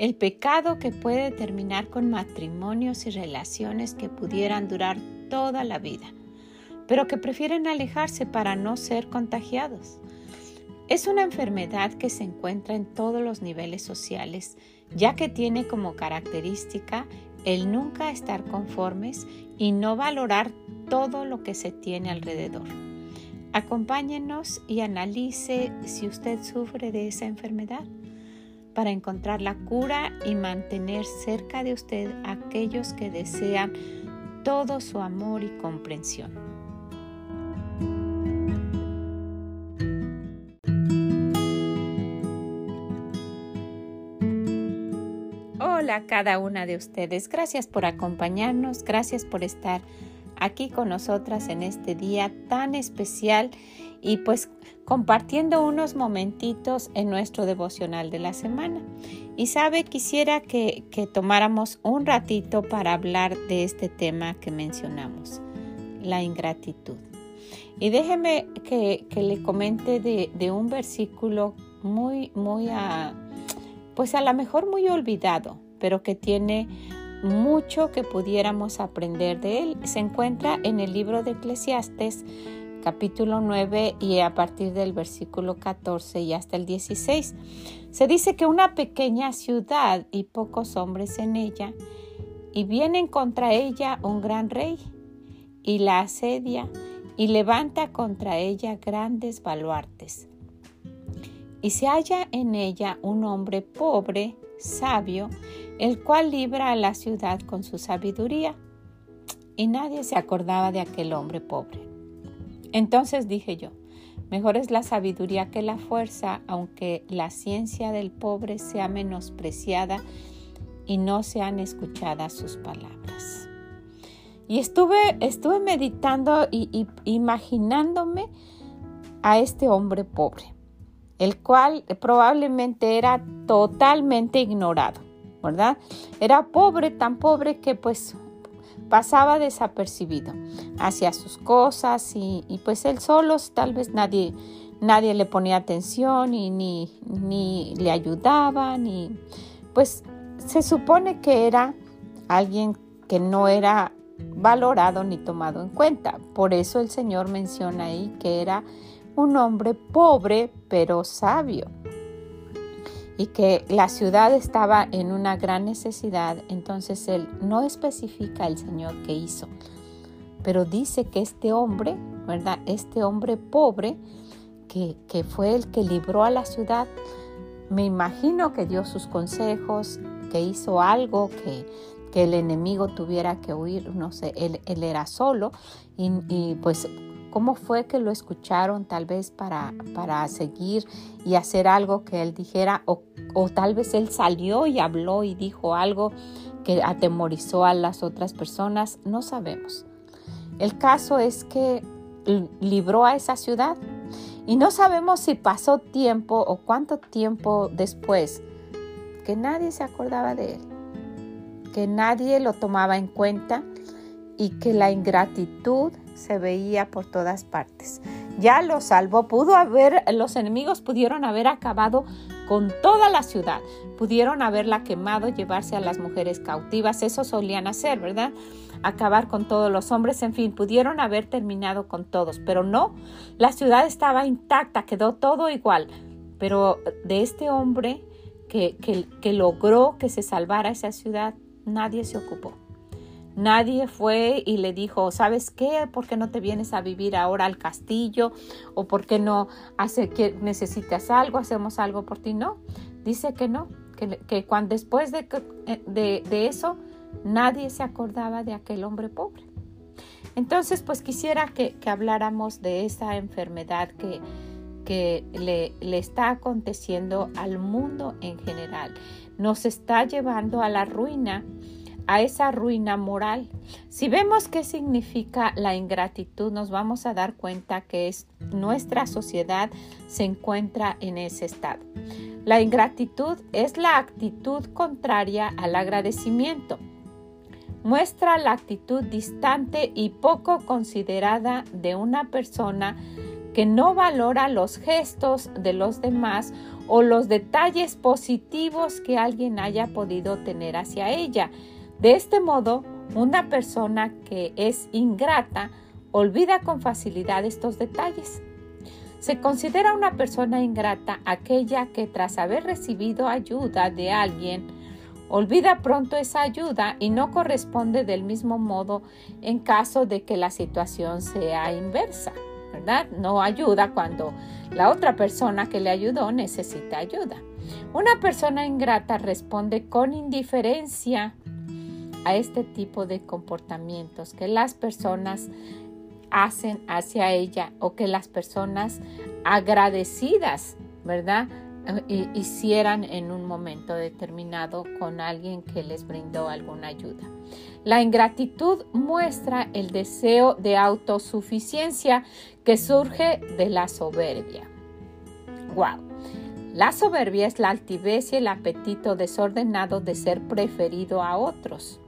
el pecado que puede terminar con matrimonios y relaciones que pudieran durar toda la vida, pero que prefieren alejarse para no ser contagiados. Es una enfermedad que se encuentra en todos los niveles sociales, ya que tiene como característica el nunca estar conformes y no valorar todo lo que se tiene alrededor. Acompáñenos y analice si usted sufre de esa enfermedad para encontrar la cura y mantener cerca de usted a aquellos que desean todo su amor y comprensión. Hola a cada una de ustedes, gracias por acompañarnos, gracias por estar aquí con nosotras en este día tan especial y pues compartiendo unos momentitos en nuestro devocional de la semana. Y sabe, quisiera que, tomáramos un ratito para hablar de este tema que mencionamos, la ingratitud. Y déjeme que, le comente de, un versículo muy, muy, a, pues a lo mejor muy olvidado, pero que tiene mucho que pudiéramos aprender de él. Se encuentra en el libro de Eclesiastes capítulo 9 y a partir del versículo 14 y hasta el 16. Se dice que una pequeña ciudad y pocos hombres en ella, y vienen contra ella un gran rey, y la asedia, y levanta contra ella grandes baluartes. Y se halla en ella un hombre pobre, sabio, el cual libra a la ciudad con su sabiduría. Y nadie se acordaba de aquel hombre pobre. Entonces dije yo, mejor es la sabiduría que la fuerza, aunque la ciencia del pobre sea menospreciada y no sean escuchadas sus palabras. Y estuve, estuve meditando y, imaginándome a este hombre pobre, el cual probablemente era totalmente ignorado, ¿verdad? Era pobre, tan pobre que pues pasaba desapercibido hacia sus cosas y, pues él solo tal vez nadie, nadie le ponía atención y ni, ni le ayudaba, ni pues se supone que era alguien que no era valorado ni tomado en cuenta. Por eso el Señor menciona ahí que era un hombre pobre pero sabio y que la ciudad estaba en una gran necesidad, entonces él no especifica el Señor qué hizo, pero dice que este hombre, ¿verdad? Este hombre pobre, que, que fue el que libró a la ciudad, me imagino que dio sus consejos, que hizo algo que, que el enemigo tuviera que huir, no sé, él, él era solo y, y pues ¿Cómo fue que lo escucharon tal vez para, para seguir y hacer algo que él dijera? O, o tal vez él salió y habló y dijo algo que atemorizó a las otras personas. No sabemos. El caso es que libró a esa ciudad y no sabemos si pasó tiempo o cuánto tiempo después que nadie se acordaba de él, que nadie lo tomaba en cuenta y que la ingratitud se veía por todas partes. Ya lo salvó, pudo haber, los enemigos pudieron haber acabado con toda la ciudad, pudieron haberla quemado, llevarse a las mujeres cautivas, eso solían hacer, ¿verdad? Acabar con todos los hombres, en fin, pudieron haber terminado con todos, pero no, la ciudad estaba intacta, quedó todo igual, pero de este hombre que, que, que logró que se salvara esa ciudad, nadie se ocupó. Nadie fue y le dijo, ¿sabes qué? ¿Por qué no te vienes a vivir ahora al castillo? ¿O por qué no hace que necesitas algo? ¿Hacemos algo por ti? No, dice que no, que, cuando, después de, eh, de, de, eso nadie se acordaba de aquel hombre pobre. Entonces, pues quisiera que, que habláramos de esa enfermedad que, que le, le está aconteciendo al mundo en general. Nos está llevando a la ruina a esa ruina moral. Si vemos qué significa la ingratitud, nos vamos a dar cuenta que es, nuestra sociedad se encuentra en ese estado. La ingratitud es la actitud contraria al agradecimiento. Muestra la actitud distante y poco considerada de una persona que no valora los gestos de los demás o los detalles positivos que alguien haya podido tener hacia ella. De este modo, una persona que es ingrata olvida con facilidad estos detalles. Se considera una persona ingrata aquella que tras haber recibido ayuda de alguien, olvida pronto esa ayuda y no corresponde del mismo modo en caso de que la situación sea inversa. ¿verdad? No ayuda cuando la otra persona que le ayudó necesita ayuda. Una persona ingrata responde con indiferencia a este tipo de comportamientos que las personas hacen hacia ella o que las personas agradecidas, ¿verdad? hicieran en un momento determinado con alguien que les brindó alguna ayuda. La ingratitud muestra el deseo de autosuficiencia que surge de la soberbia. Wow. La soberbia es la altivez y el apetito desordenado de ser preferido a otros.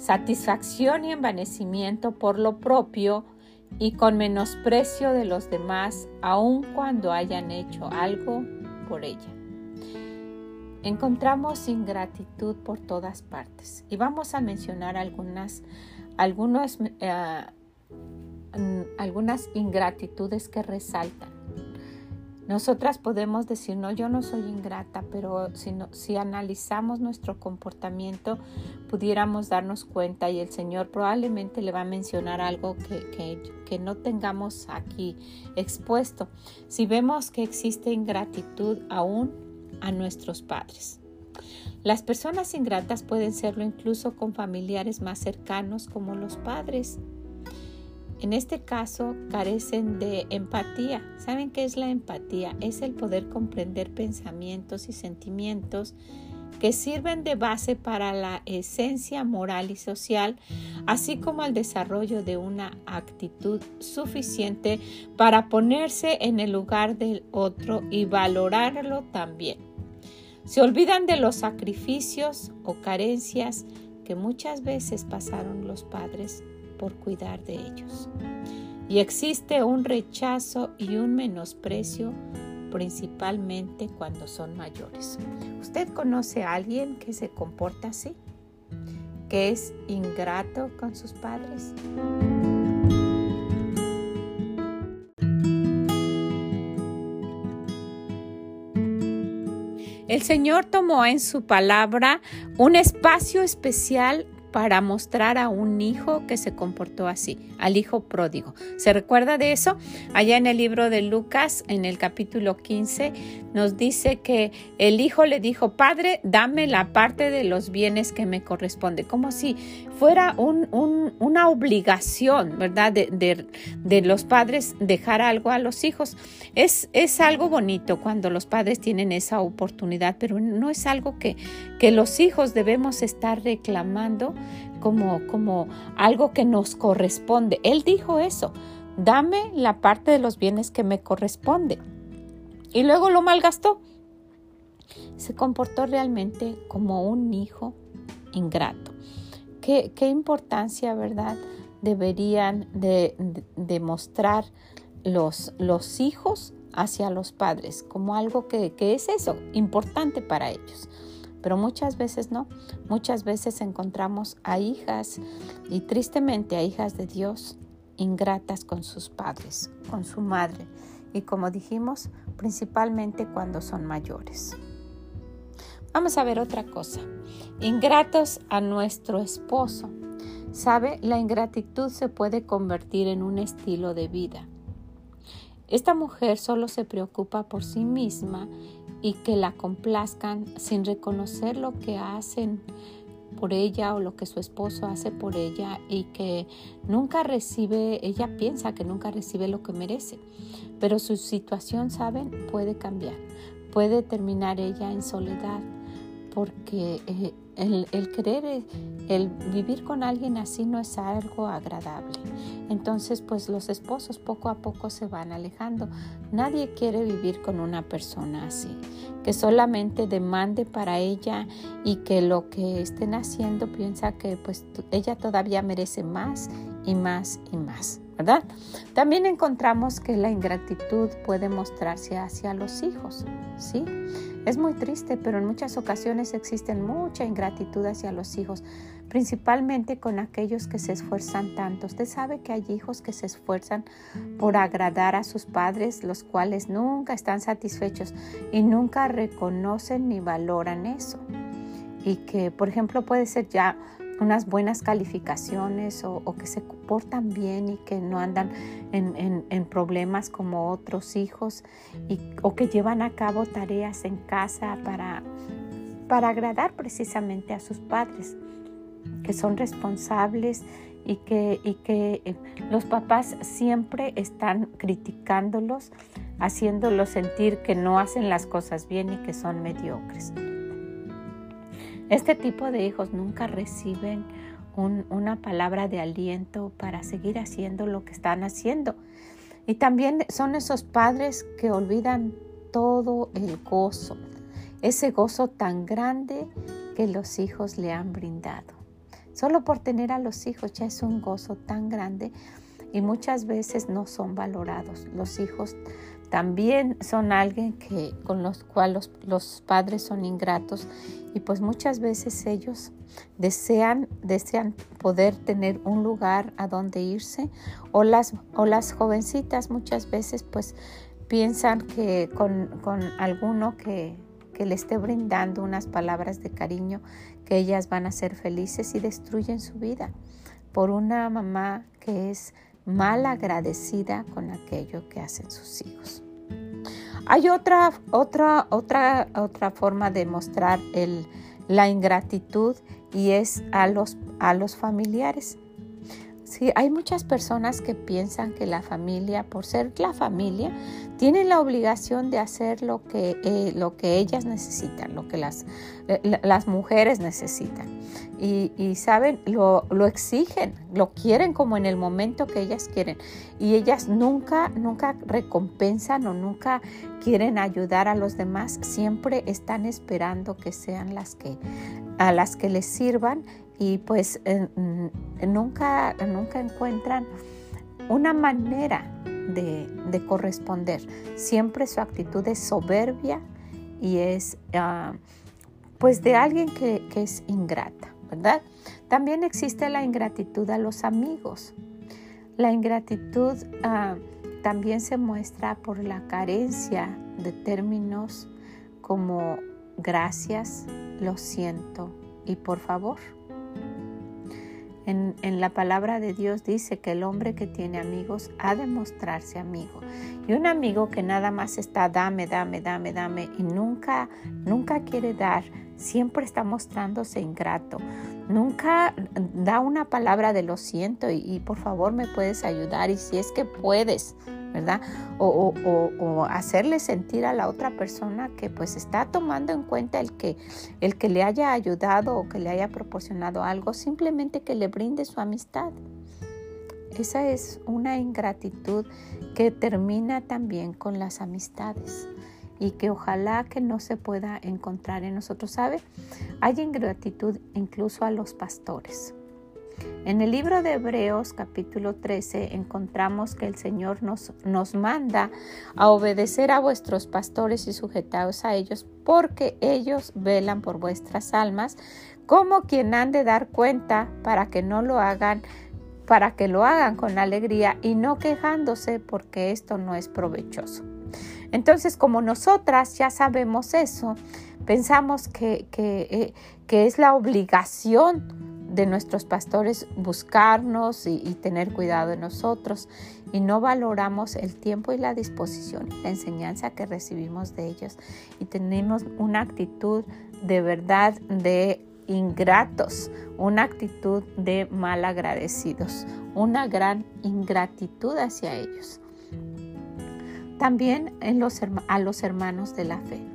Satisfacción y envanecimiento por lo propio y con menosprecio de los demás, aun cuando hayan hecho algo por ella. Encontramos ingratitud por todas partes y vamos a mencionar algunas, algunos, eh, algunas ingratitudes que resaltan. Nosotras podemos decir, no, yo no soy ingrata, pero si, si analizamos nuestro comportamiento, pudiéramos darnos cuenta y el Señor probablemente le va a mencionar algo que, que no tengamos aquí expuesto. Si vemos que existe ingratitud aún a nuestros padres. Las personas ingratas pueden serlo incluso con familiares más cercanos como los padres. En este caso, carecen de empatía. ¿Saben qué es la empatía? Es el poder comprender pensamientos y sentimientos que sirven de base para la esencia moral y social, así como el desarrollo de una actitud suficiente para ponerse en el lugar del otro y valorarlo también. Se olvidan de los sacrificios o carencias que muchas veces pasaron los padres por cuidar de ellos. Y existe un rechazo y un menosprecio principalmente cuando son mayores. ¿Usted conoce a alguien que se comporta así? ¿Que es ingrato con sus padres? El Señor tomó en su palabra un espacio especial para mostrar a un hijo que se comportó así, al hijo pródigo. ¿Se recuerda de eso? Allá en el libro de Lucas, en el capítulo 15, nos dice que el hijo le dijo, Padre, dame la parte de los bienes que me corresponde, como si fuera una obligación, ¿verdad? De, los padres dejar algo a los hijos. Es, es algo bonito cuando los padres tienen esa oportunidad, pero no es algo que, que los hijos debemos estar reclamando como, como algo que nos corresponde. Él dijo eso, dame la parte de los bienes que me corresponde. Y luego lo malgastó. Se comportó realmente como un hijo ingrato. Qué, importancia, ¿verdad? Deberían de, demostrar los, los hijos hacia los padres como algo que, que es eso, importante para ellos pero muchas veces no. Muchas veces encontramos a hijas y tristemente a hijas de Dios ingratas con sus padres, con su madre y como dijimos, principalmente cuando son mayores. Vamos a ver otra cosa. Ingratos a nuestro esposo. ¿Sabe? La ingratitud se puede convertir en un estilo de vida. Esta mujer solo se preocupa por sí misma y que la complazcan sin reconocer lo que hacen por ella o lo que su esposo hace por ella y que nunca recibe, ella piensa que nunca recibe lo que merece, pero su situación, saben, puede cambiar, puede terminar ella en soledad, porque eh, el, el, querer, el vivir con alguien así no es algo agradable. Entonces, pues los esposos poco a poco se van alejando. Nadie quiere vivir con una persona así, que solamente demande para ella y que lo que estén haciendo piensa que pues ella todavía merece más y más y más. ¿verdad? También encontramos que la ingratitud puede mostrarse hacia los hijos, ¿sí? Es muy triste, pero en muchas ocasiones existen mucha ingratitud hacia los hijos, principalmente con aquellos que se esfuerzan tanto. Usted sabe que hay hijos que se esfuerzan por agradar a sus padres, los cuales nunca están satisfechos y nunca reconocen ni valoran eso. Y que, por ejemplo, puede ser ya unas buenas calificaciones o, que se portan bien y que no andan en, problemas como otros hijos y, o que llevan a cabo tareas en casa para, para agradar precisamente a sus padres, que son responsables y que, y que eh, los papás siempre están criticándolos, haciéndolos sentir que no hacen las cosas bien y que son mediocres. Este tipo de hijos nunca reciben una palabra de aliento para seguir haciendo lo que están haciendo. Y también son esos padres que olvidan todo el gozo, ese gozo tan grande que los hijos le han brindado. Solo por tener a los hijos ya es un gozo tan grande y muchas veces no son valorados. Los hijos también son alguien que con los cuales los, padres son ingratos y pues muchas veces ellos desean, desean poder tener un lugar a donde irse o las, o las jovencitas muchas veces pues piensan que con, con alguno que, que le esté brindando unas palabras de cariño que ellas van a ser felices y destruyen su vida por una mamá que es mal agradecida con aquello que hacen sus hijos. Hay otra, otra, otra, otra forma de mostrar el, la ingratitud y es a los, a los familiares. Sí, hay muchas personas que piensan que la familia, por ser la familia, tiene la obligación de hacer lo que, eh, lo que ellas necesitan, lo que las, eh, las mujeres necesitan. Y, saben, lo, lo, exigen, lo quieren como en el momento que ellas quieren. Y ellas nunca, nunca recompensan o nunca quieren ayudar a los demás, siempre están esperando que sean las que, a las que les sirvan y pues nunca, nunca encuentran una manera de, corresponder. Siempre su actitud es soberbia y es ah, pues de alguien que, es ingrata, ¿verdad? También existe la ingratitud a los amigos. La ingratitud ah, también se muestra por la carencia de términos como gracias, lo siento y por favor. En, la palabra de Dios dice que el hombre que tiene amigos ha de mostrarse amigo. Y un amigo que nada más está dame, dame, dame, dame y nunca, nunca quiere dar, siempre está mostrándose ingrato. Nunca da una palabra de lo siento y por favor me puedes ayudar y si es que puedes, ¿verdad? O, hacerle sentir a la otra persona que pues está tomando en cuenta el que, el que le haya ayudado o que le haya proporcionado algo, simplemente que le brinde su amistad. Esa es una ingratitud que termina también con las amistades y que ojalá que no se pueda encontrar en nosotros. ¿Sabe? Hay ingratitud incluso a los pastores. En el libro de Hebreos capítulo 13 encontramos que el Señor nos, nos manda a obedecer a vuestros pastores y sujetados a ellos porque ellos velan por vuestras almas como quien han de dar cuenta para que no lo hagan para que lo hagan con alegría y no quejándose porque esto no es provechoso. Entonces, como nosotras ya sabemos eso, pensamos que, que, eh, que es la obligación de nuestros pastores buscarnos y, tener cuidado de nosotros y no valoramos el tiempo y la disposición la enseñanza que recibimos de ellos y tenemos una actitud de verdad de ingratos, una actitud de mal agradecidos, una gran ingratitud hacia ellos. También en los, a los hermanos de la fe.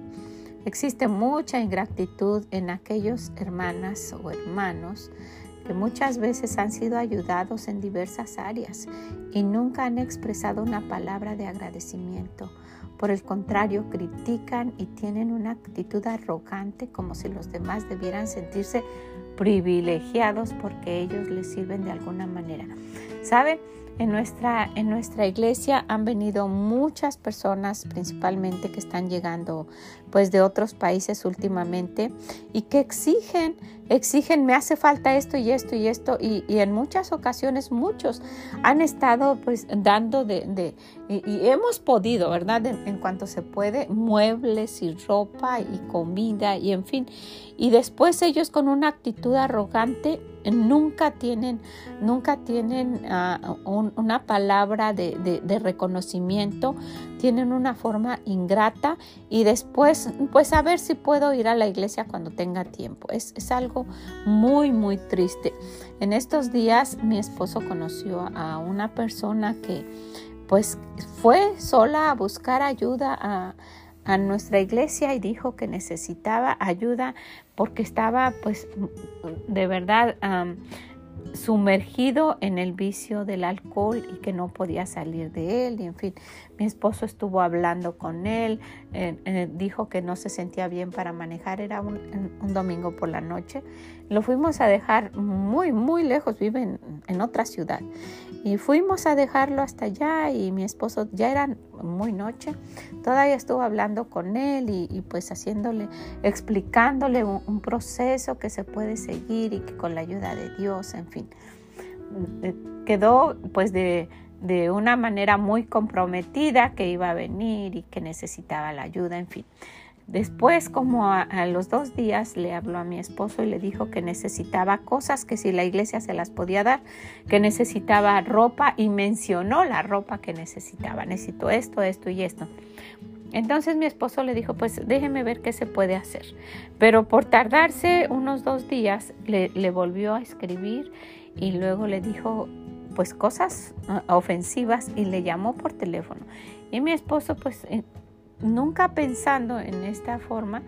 Existe mucha ingratitud en aquellos hermanas o hermanos que muchas veces han sido ayudados en diversas áreas y nunca han expresado una palabra de agradecimiento. Por el contrario, critican y tienen una actitud arrogante como si los demás debieran sentirse privilegiados porque ellos les sirven de alguna manera. ¿Saben? En nuestra, en nuestra iglesia han venido muchas personas, principalmente que están llegando pues de otros países últimamente y que exigen, exigen, me hace falta esto y esto y esto y, en muchas ocasiones muchos han estado pues dando de, y, hemos podido, ¿verdad? En, en cuanto se puede, muebles y ropa y comida y en fin. Y después ellos con una actitud arrogante nunca tienen, nunca tienen ah, una palabra de, reconocimiento, tienen una forma ingrata y después, pues a ver si puedo ir a la iglesia cuando tenga tiempo. Es, es algo muy, muy triste. En estos días mi esposo conoció a una persona que pues fue sola a buscar ayuda a a nuestra iglesia y dijo que necesitaba ayuda porque estaba pues de verdad sumergido en el vicio del alcohol y que no podía salir de él. Y en fin, mi esposo estuvo hablando con él, eh, eh, dijo que no se sentía bien para manejar, era un, domingo por la noche. Lo fuimos a dejar muy, muy lejos, vive en otra ciudad. Y fuimos a dejarlo hasta allá y mi esposo ya era muy noche, todavía estuvo hablando con él y, pues haciéndole, explicándole un, proceso que se puede seguir y que con la ayuda de Dios, en fin, eh, quedó pues de, de una manera muy comprometida que iba a venir y que necesitaba la ayuda, en fin. Después, como a, los dos días, le habló a mi esposo y le dijo que necesitaba cosas, que si la iglesia se las podía dar, que necesitaba ropa y mencionó la ropa que necesitaba. Necesito esto, esto y esto. Entonces mi esposo le dijo, pues déjeme ver qué se puede hacer. Pero por tardarse unos dos días, le, le volvió a escribir y luego le dijo, pues cosas ah, ofensivas y le llamó por teléfono. Y mi esposo pues eh, nunca pensando en esta forma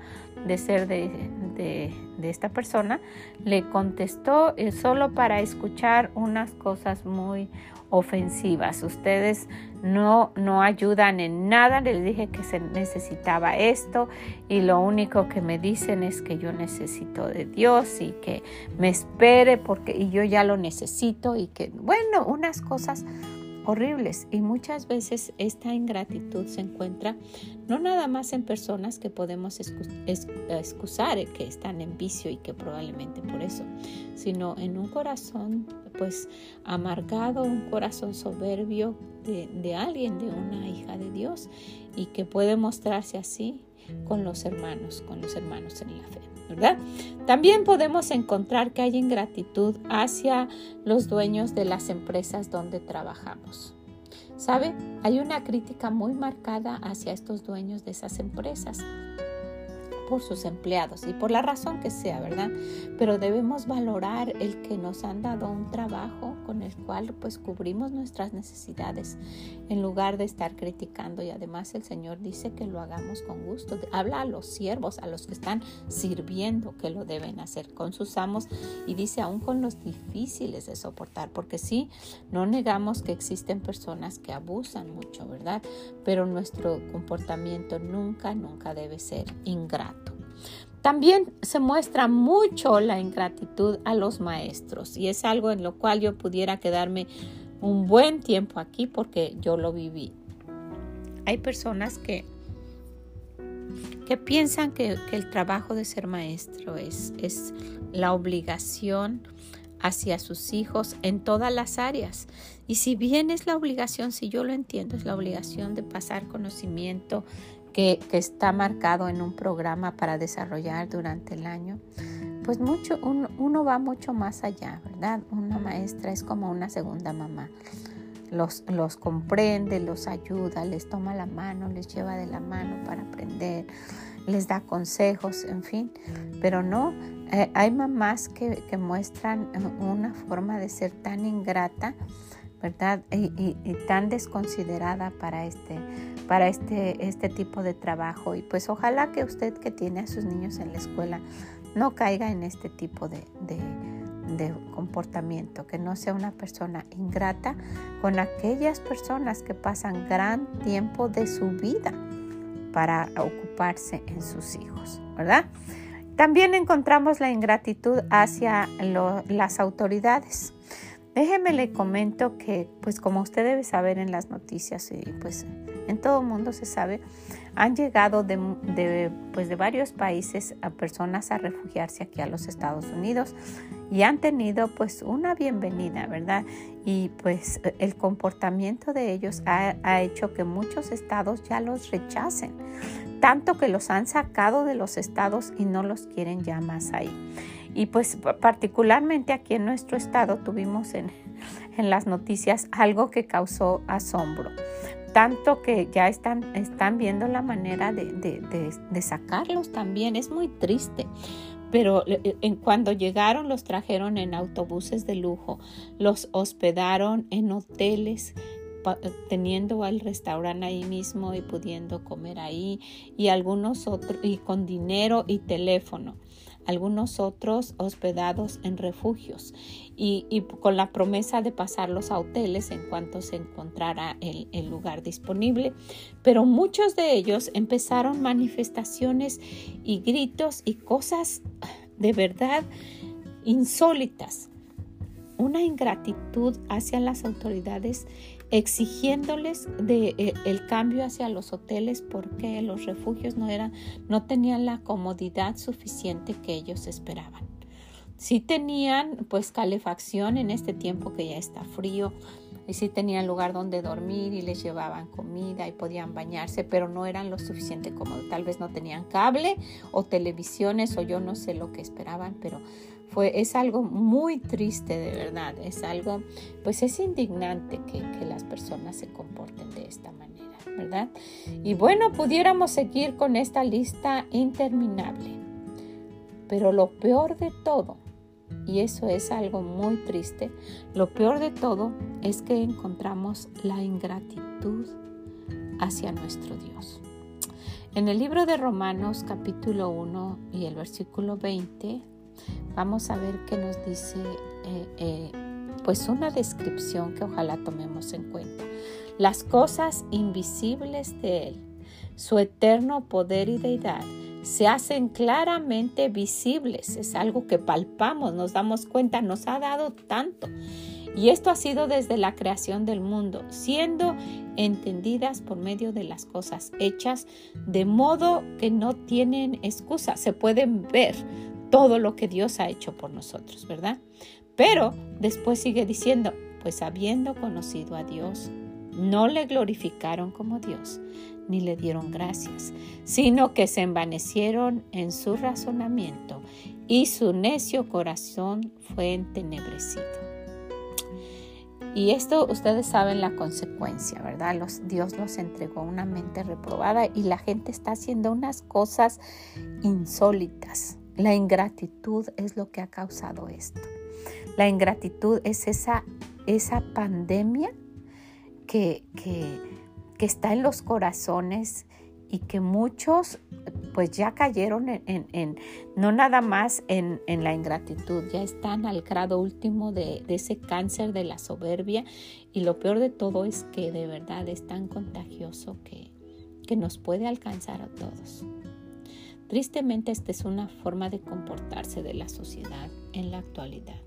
de ser de, esta persona, le contestó eh, solo para escuchar unas cosas muy ofensivas. Ustedes no, no ayudan en nada. Les dije que se necesitaba esto y lo único que me dicen es que yo necesito de Dios y que me espere porque y yo ya lo necesito y que, bueno, unas cosas horribles y muchas veces esta ingratitud se encuentra no nada más en personas que podemos excusar que están en vicio y que probablemente por eso, sino en un corazón pues amargado, un corazón soberbio de, de alguien, de una hija de Dios y que puede mostrarse así con los hermanos, con los hermanos en la fe. ¿Verdad? También podemos encontrar que hay ingratitud hacia los dueños de las empresas donde trabajamos. ¿Sabe? Hay una crítica muy marcada hacia estos dueños de esas empresas por sus empleados y por la razón que sea, ¿verdad? Pero debemos valorar el que nos han dado un trabajo con el cual pues cubrimos nuestras necesidades en lugar de estar criticando y además el Señor dice que lo hagamos con gusto. Habla a los siervos, a los que están sirviendo que lo deben hacer con sus amos y dice aún con los difíciles de soportar, porque sí, no negamos que existen personas que abusan mucho, ¿verdad? Pero nuestro comportamiento nunca, nunca debe ser ingrato. También se muestra mucho la ingratitud a los maestros y es algo en lo cual yo pudiera quedarme un buen tiempo aquí porque yo lo viví. Hay personas que, que piensan que, el trabajo de ser maestro es, es la obligación hacia sus hijos en todas las áreas. Y si bien es la obligación, si yo lo entiendo, es la obligación de pasar conocimiento, que, está marcado en un programa para desarrollar durante el año, pues mucho, uno va mucho más allá, ¿verdad? Una maestra es como una segunda mamá. Los, los, comprende, los ayuda, les toma la mano, les lleva de la mano para aprender, les da consejos, en fin. Pero no, eh, hay mamás que, que, muestran una forma de ser tan ingrata ¿verdad? Y, tan desconsiderada para este, para este, este tipo de trabajo. Y pues ojalá que usted que tiene a sus niños en la escuela no caiga en este tipo de, de comportamiento, que no sea una persona ingrata con aquellas personas que pasan gran tiempo de su vida para ocuparse en sus hijos, ¿verdad? También encontramos la ingratitud hacia las autoridades. Déjeme le comento que, pues como usted debe saber en las noticias y pues en todo mundo se sabe, han llegado de, pues, de varios países a personas a refugiarse aquí a los Estados Unidos y han tenido pues una bienvenida, ¿verdad? Y pues el comportamiento de ellos ha, ha hecho que muchos estados ya los rechacen, tanto que los han sacado de los estados y no los quieren ya más ahí. Y pues particularmente aquí en nuestro estado tuvimos en, las noticias algo que causó asombro. Tanto que ya están, están viendo la manera de, sacarlos también. Es muy triste pero eh, en cuando llegaron los trajeron en autobuses de lujo, los hospedaron en hoteles teniendo el restaurante ahí mismo y pudiendo comer ahí y algunos otros y con dinero y teléfono algunos otros hospedados en refugios y, con la promesa de pasarlos a hoteles en cuanto se encontrara el, el lugar disponible. Pero muchos de ellos empezaron manifestaciones y gritos y cosas de verdad insólitas. Una ingratitud hacia las autoridades exigiéndoles eh, el cambio hacia los hoteles porque los refugios no, eran, no tenían la comodidad suficiente que ellos esperaban. Sí tenían pues calefacción en este tiempo que ya está frío y sí tenían lugar donde dormir y les llevaban comida y podían bañarse, pero no eran lo suficiente cómodo. Tal vez no tenían cable o televisiones o yo no sé lo que esperaban, pero es algo muy triste de verdad, es algo, pues es indignante que, que las personas se comporten de esta manera, ¿verdad? Y bueno, pudiéramos seguir con esta lista interminable, pero lo peor de todo, y eso es algo muy triste, lo peor de todo es que encontramos la ingratitud hacia nuestro Dios. En el libro de Romanos capítulo 1 y el versículo 20 vamos a ver qué nos dice, eh, eh, pues una descripción que ojalá tomemos en cuenta. Las cosas invisibles de Él, su eterno poder y deidad, se hacen claramente visibles. Es algo que palpamos, nos damos cuenta, nos ha dado tanto. Y esto ha sido desde la creación del mundo, siendo entendidas por medio de las cosas hechas, de modo que no tienen excusa, se pueden ver, todo lo que Dios ha hecho por nosotros, ¿verdad? Pero después sigue diciendo, pues habiendo conocido a Dios, no le glorificaron como Dios, ni le dieron gracias, sino que se envanecieron en su razonamiento y su necio corazón fue entenebrecido. Y esto ustedes saben la consecuencia, ¿verdad? Los, Dios los entregó una mente reprobada y la gente está haciendo unas cosas insólitas, la ingratitud es lo que ha causado esto. La ingratitud es esa, esa pandemia que, está en los corazones y que muchos pues ya cayeron en, no nada más en, la ingratitud, ya están al grado último de, de, ese cáncer de la soberbia y lo peor de todo es que de verdad es tan contagioso que, que nos puede alcanzar a todos. Tristemente esta es una forma de comportarse de la sociedad en la actualidad,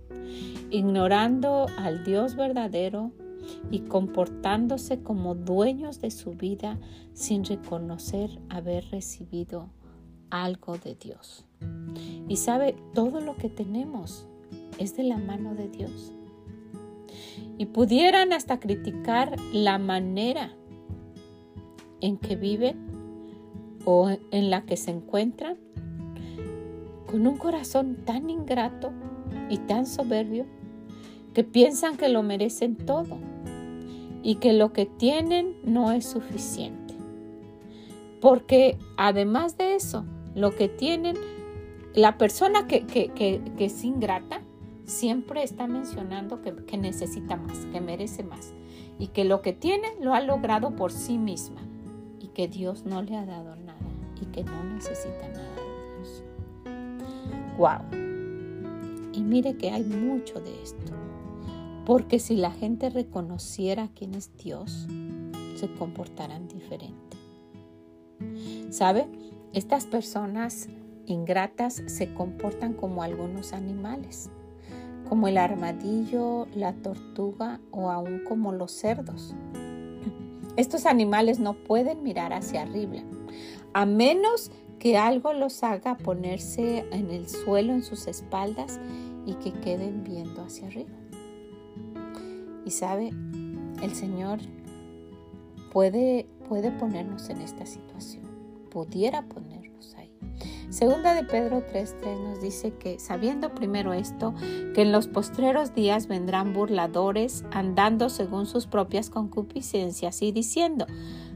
ignorando al Dios verdadero y comportándose como dueños de su vida sin reconocer haber recibido algo de Dios. Y sabe, todo lo que tenemos es de la mano de Dios. Y pudieran hasta criticar la manera en que viven o en la que se encuentran con un corazón tan ingrato y tan soberbio que piensan que lo merecen todo y que lo que tienen no es suficiente. Porque además de eso, lo que tienen, la persona que, que, es ingrata siempre está mencionando que, que necesita más, que merece más y que lo que tiene lo ha logrado por sí misma y que Dios no le ha dado nada y que no necesita nada de Dios. ¡Wow! Y mire que hay mucho de esto. Porque si la gente reconociera quién es Dios, se comportarán diferente. ¿Sabe? Estas personas ingratas se comportan como algunos animales, como el armadillo, la tortuga o aún como los cerdos. Estos animales no pueden mirar hacia arriba, a menos que algo los haga ponerse en el suelo en sus espaldas y que queden viendo hacia arriba. Y sabe, el Señor puede, puede ponernos en esta situación, pudiera ponernos ahí. Segunda de Pedro 3.3 nos dice que sabiendo primero esto, que en los postreros días vendrán burladores andando según sus propias concupiscencias y diciendo,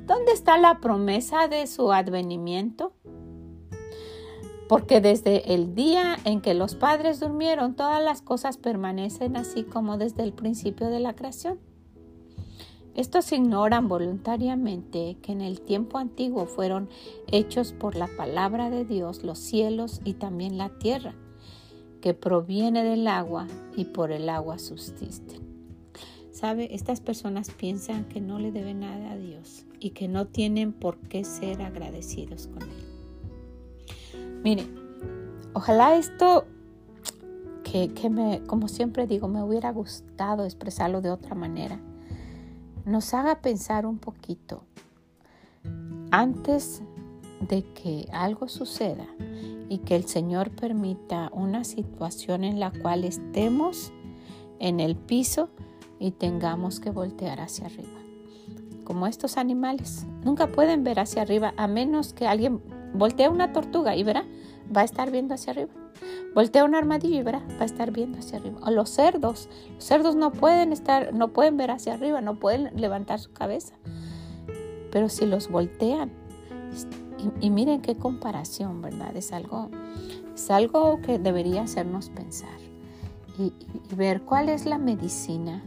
¿dónde está la promesa de su advenimiento? Porque desde el día en que los padres durmieron, todas las cosas permanecen así como desde el principio de la creación. Estos ignoran voluntariamente que en el tiempo antiguo fueron hechos por la palabra de Dios los cielos y también la tierra, que proviene del agua y por el agua subsisten. ¿Sabe? Estas personas piensan que no le deben nada a Dios y que no tienen por qué ser agradecidos con Él. Mire, ojalá esto que, que me, como siempre digo, me hubiera gustado expresarlo de otra manera nos haga pensar un poquito antes de que algo suceda y que el Señor permita una situación en la cual estemos en el piso y tengamos que voltear hacia arriba. Como estos animales, nunca pueden ver hacia arriba a menos que alguien voltee una tortuga y verá, va a estar viendo hacia arriba. Voltea un armadillo y verá, va a estar viendo hacia arriba. O los cerdos, los cerdos no pueden estar, no pueden ver hacia arriba, no pueden levantar su cabeza. Pero si los voltean, y, miren qué comparación, ¿verdad? Es algo, es algo que debería hacernos pensar y, ver cuál es la medicina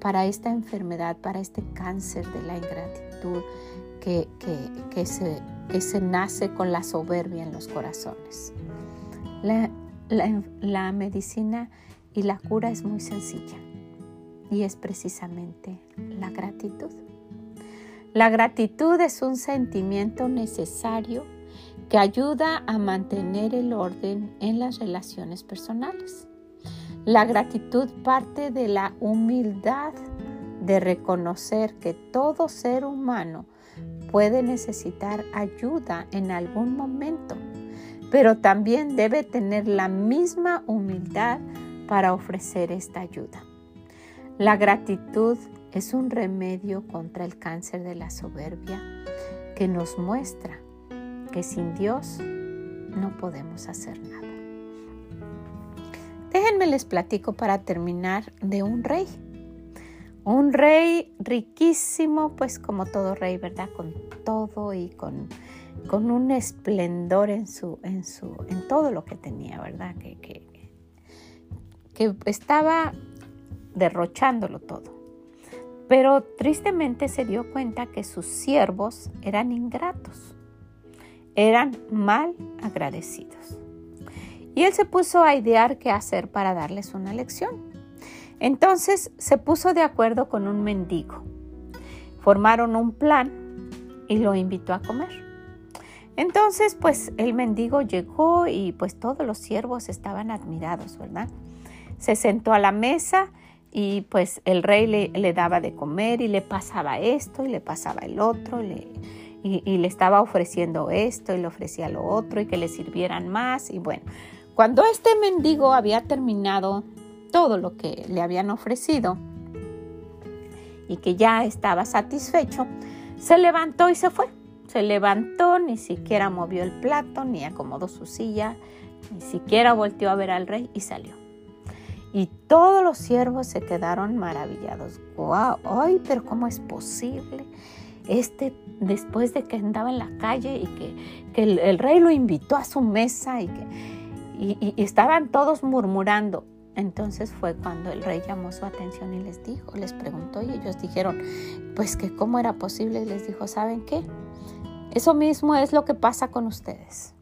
para esta enfermedad, para este cáncer de la ingratitud que, que, se, que se nace con la soberbia en los corazones. La, la, medicina y la cura es muy sencilla y es precisamente la gratitud. La gratitud es un sentimiento necesario que ayuda a mantener el orden en las relaciones personales. La gratitud parte de la humildad de reconocer que todo ser humano puede necesitar ayuda en algún momento pero también debe tener la misma humildad para ofrecer esta ayuda. La gratitud es un remedio contra el cáncer de la soberbia que nos muestra que sin Dios no podemos hacer nada. Déjenme les platico para terminar de un rey. Un rey riquísimo, pues como todo rey, ¿verdad? Con todo y con con un esplendor en, su, en, su, en todo lo que tenía, ¿verdad? Que, que, que estaba derrochándolo todo. Pero tristemente se dio cuenta que sus siervos eran ingratos, eran mal agradecidos. Y él se puso a idear qué hacer para darles una lección. Entonces se puso de acuerdo con un mendigo. Formaron un plan y lo invitó a comer. Entonces, pues el mendigo llegó y pues todos los siervos estaban admirados, ¿verdad? Se sentó a la mesa y pues el rey le, daba de comer y le pasaba esto y le pasaba el otro y, y, le estaba ofreciendo esto y le ofrecía lo otro y que le sirvieran más y bueno, cuando este mendigo había terminado todo lo que le habían ofrecido y que ya estaba satisfecho, se levantó y se fue. Se levantó, ni siquiera movió el plato, ni acomodó su silla, ni siquiera volteó a ver al rey y salió. Y todos los siervos se quedaron maravillados. ¡Wow! ¡Ay, pero cómo es posible! Este, después de que andaba en la calle y que, el, rey lo invitó a su mesa y que y estaban todos murmurando. Entonces fue cuando el rey llamó su atención y les dijo, les preguntó y ellos dijeron, pues que cómo era posible y les dijo, ¿saben qué? Eso mismo es lo que pasa con ustedes.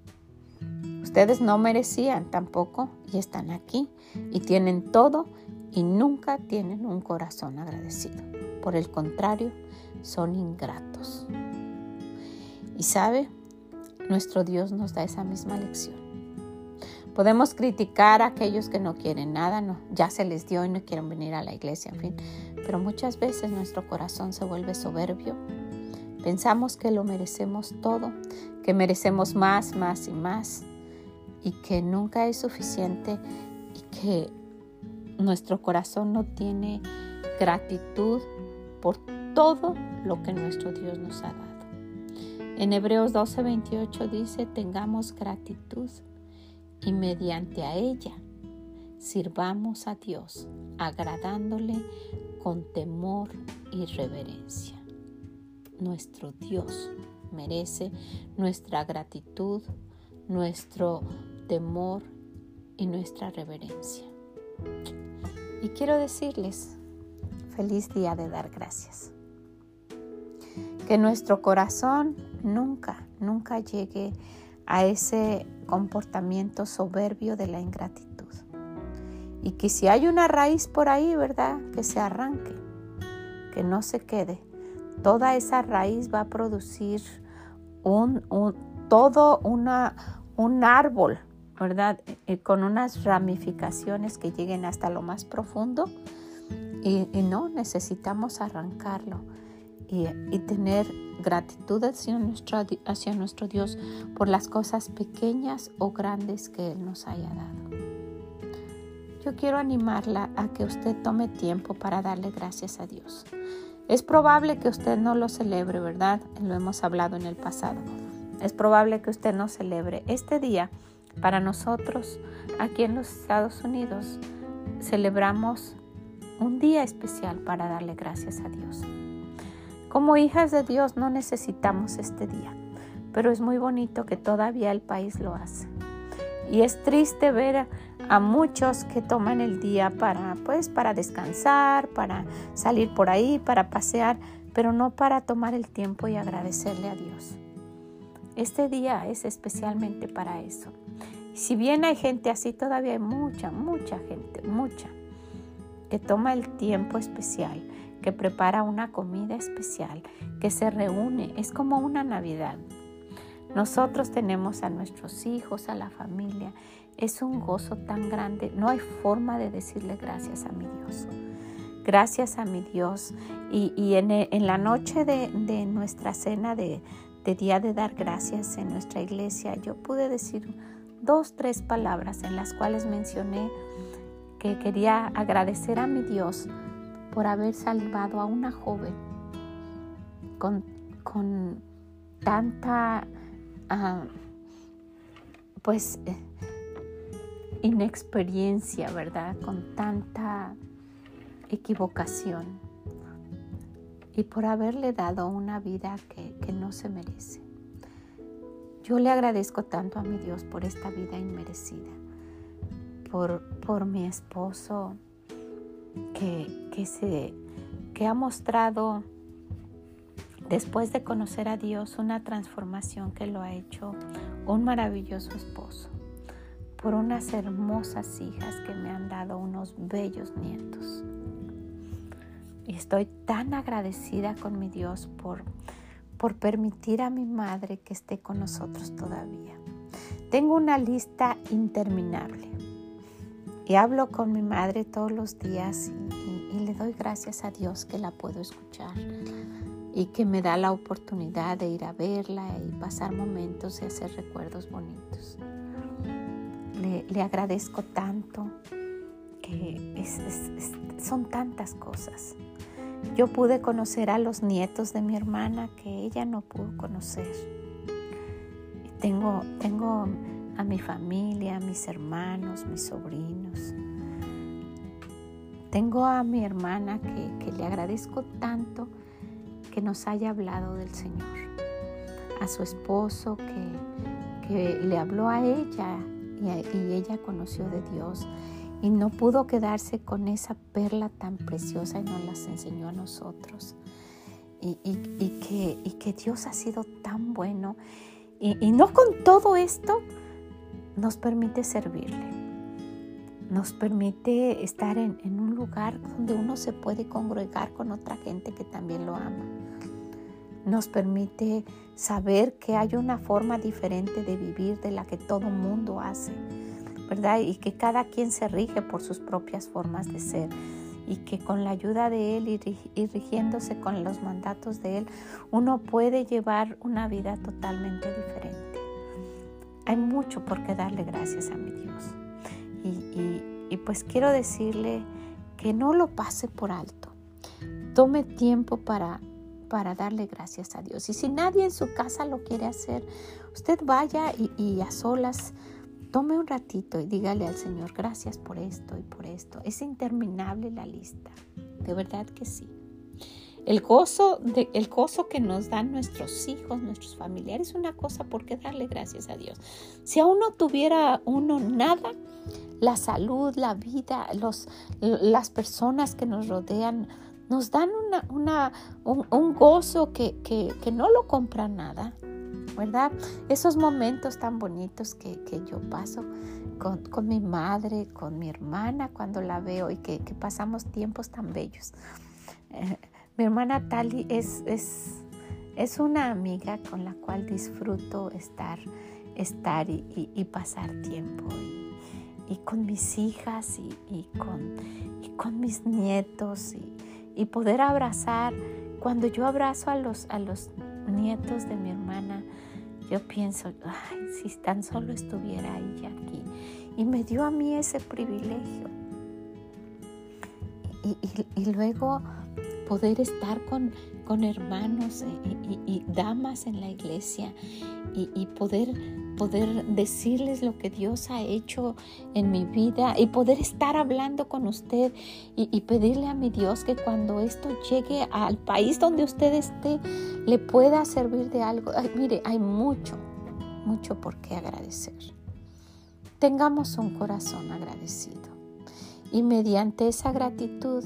Ustedes no merecían tampoco y están aquí y tienen todo y nunca tienen un corazón agradecido. Por el contrario, son ingratos. Y sabe, nuestro Dios nos da esa misma lección. Podemos criticar a aquellos que no quieren nada, ya se les dio y no quieren venir a la iglesia, en fin. Pero muchas veces nuestro corazón se vuelve soberbio. Pensamos que lo merecemos todo, que merecemos más, más y más, y que nunca es suficiente y que nuestro corazón no tiene gratitud por todo lo que nuestro Dios nos ha dado. En Hebreos 12:28 dice, tengamos gratitud y mediante a ella sirvamos a Dios, agradándole con temor y reverencia. Nuestro Dios merece nuestra gratitud, nuestro temor y nuestra reverencia. Y quiero decirles, feliz día de dar gracias. Que nuestro corazón nunca, nunca llegue a ese comportamiento soberbio de la ingratitud. Y que si hay una raíz por ahí, ¿verdad? Que se arranque, que no se quede. Toda esa raíz va a producir un, todo una, un árbol, ¿verdad? con unas ramificaciones que lleguen hasta lo más profundo. Y, no, necesitamos arrancarlo y, y tener gratitud hacia nuestro, hacia nuestro Dios por las cosas pequeñas o grandes que Él nos haya dado. Yo quiero animarla a que usted tome tiempo para darle gracias a Dios. Es probable que usted no lo celebre, ¿verdad? Lo hemos hablado en el pasado. Es probable que usted no celebre. Este día, para nosotros, aquí en los Estados Unidos, celebramos un día especial para darle gracias a Dios. Como hijas de Dios no necesitamos este día, pero es muy bonito que todavía el país lo hace. Y es triste ver a, muchos que toman el día para pues para descansar, para salir por ahí, para pasear, pero no para tomar el tiempo y agradecerle a Dios. Este día es especialmente para eso. Si bien hay gente así, todavía hay mucha, mucha gente, mucha, que toma el tiempo especial que prepara una comida especial, que se reúne, es como una Navidad. Nosotros tenemos a nuestros hijos, a la familia, es un gozo tan grande, no hay forma de decirle gracias a mi Dios. Gracias a mi Dios. Y, en, la noche de, nuestra cena de, de Día de Dar Gracias en nuestra iglesia, yo pude decir dos, tres palabras en las cuales mencioné que quería agradecer a mi Dios por haber salvado a una joven con, tanta, ah, pues, inexperiencia, ¿verdad? Con tanta equivocación y por haberle dado una vida que, que, no se merece. Yo le agradezco tanto a mi Dios por esta vida inmerecida, por, por mi esposo que, se, que ha mostrado después de conocer a Dios una transformación que lo ha hecho un maravilloso esposo, por unas hermosas hijas que me han dado unos bellos nietos. Estoy tan agradecida con mi Dios por, por permitir a mi madre que esté con nosotros todavía. Tengo una lista interminable y hablo con mi madre todos los días y, le doy gracias a Dios que la puedo escuchar y que me da la oportunidad de ir a verla y pasar momentos y hacer recuerdos bonitos. Le, agradezco tanto que son tantas cosas. Yo pude conocer a los nietos de mi hermana que ella no pudo conocer. Tengo, tengo a mi familia, a mis hermanos, mis sobrinos. Tengo a mi hermana que, le agradezco tanto que nos haya hablado del Señor. A su esposo que, le habló a ella y, ella conoció de Dios. y no pudo quedarse con esa perla tan preciosa y nos las enseñó a nosotros. Y, que, que, Dios ha sido tan bueno y, no con todo esto nos permite servirle. Nos permite estar en, un lugar donde uno se puede congregar con otra gente que también lo ama. Nos permite saber que hay una forma diferente de vivir de la que todo mundo hace ¿verdad? Y que cada quien se rige por sus propias formas de ser y que con la ayuda de Él y, rigiéndose con los mandatos de Él, uno puede llevar una vida totalmente diferente. Hay mucho por qué darle gracias a mi Dios. Y, pues quiero decirle que no lo pase por alto. Tome tiempo para, para darle gracias a Dios. Y si nadie en su casa lo quiere hacer, usted vaya y, y a solas Tome un ratito y dígale al Señor, gracias por esto y por esto. Es interminable la lista, de verdad que sí. El gozo, el gozo que nos dan nuestros hijos, nuestros familiares, es una cosa por qué darle gracias a Dios. Si aún no tuviera uno nada, la salud, la vida, los, las personas que nos rodean, nos dan una, un, gozo que, que, que no lo compra nada. ¿verdad? Esos momentos tan bonitos que, yo paso con, mi madre, con mi hermana cuando la veo y que, pasamos tiempos tan bellos. Mi hermana Tali es, es, es, una amiga con la cual disfruto estar, estar y, pasar tiempo. Y, con mis hijas y, con, con mis nietos y, poder abrazar. Cuando yo abrazo a los, a los nietos de mi hermana, yo pienso, ay, si tan solo estuviera ella aquí. Y me dio a mí ese privilegio. Y, luego poder estar con, con hermanos y, damas en la iglesia y, poder, poder decirles lo que Dios ha hecho en mi vida y poder estar hablando con usted y, pedirle a mi Dios que cuando esto llegue al país donde usted esté, le pueda servir de algo. mire, hay mucho, mucho por qué agradecer. Tengamos un corazón agradecido y mediante esa gratitud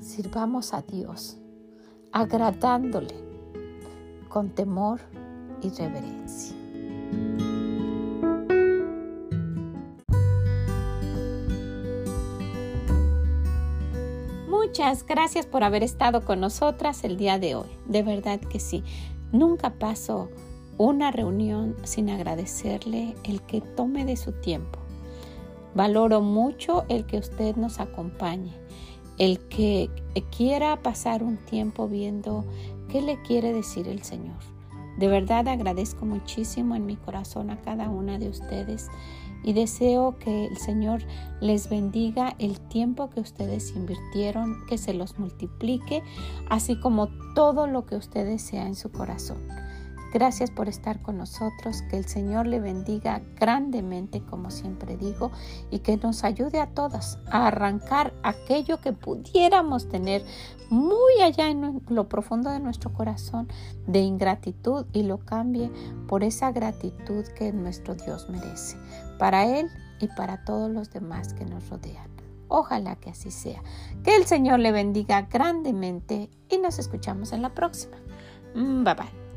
sirvamos a Dios, agradándole con temor y reverencia. Muchas gracias por haber estado con nosotras el día de hoy. De verdad que sí. Nunca paso una reunión sin agradecerle el que tome de su tiempo. Valoro mucho el que usted nos acompañe, el que quiera pasar un tiempo viendo qué le quiere decir el Señor. De verdad agradezco muchísimo en mi corazón a cada una de ustedes y deseo que el Señor les bendiga el tiempo que ustedes invirtieron, que se los multiplique, así como todo lo que usted desea en su corazón. Gracias por estar con nosotros, que el Señor le bendiga grandemente, como siempre digo, y que nos ayude a todas a arrancar aquello que pudiéramos tener muy allá en lo profundo de nuestro corazón de ingratitud y lo cambie por esa gratitud que nuestro Dios merece, para Él y para todos los demás que nos rodean. Ojalá que así sea. Que el Señor le bendiga grandemente y nos escuchamos en la próxima. Mm, bye bye.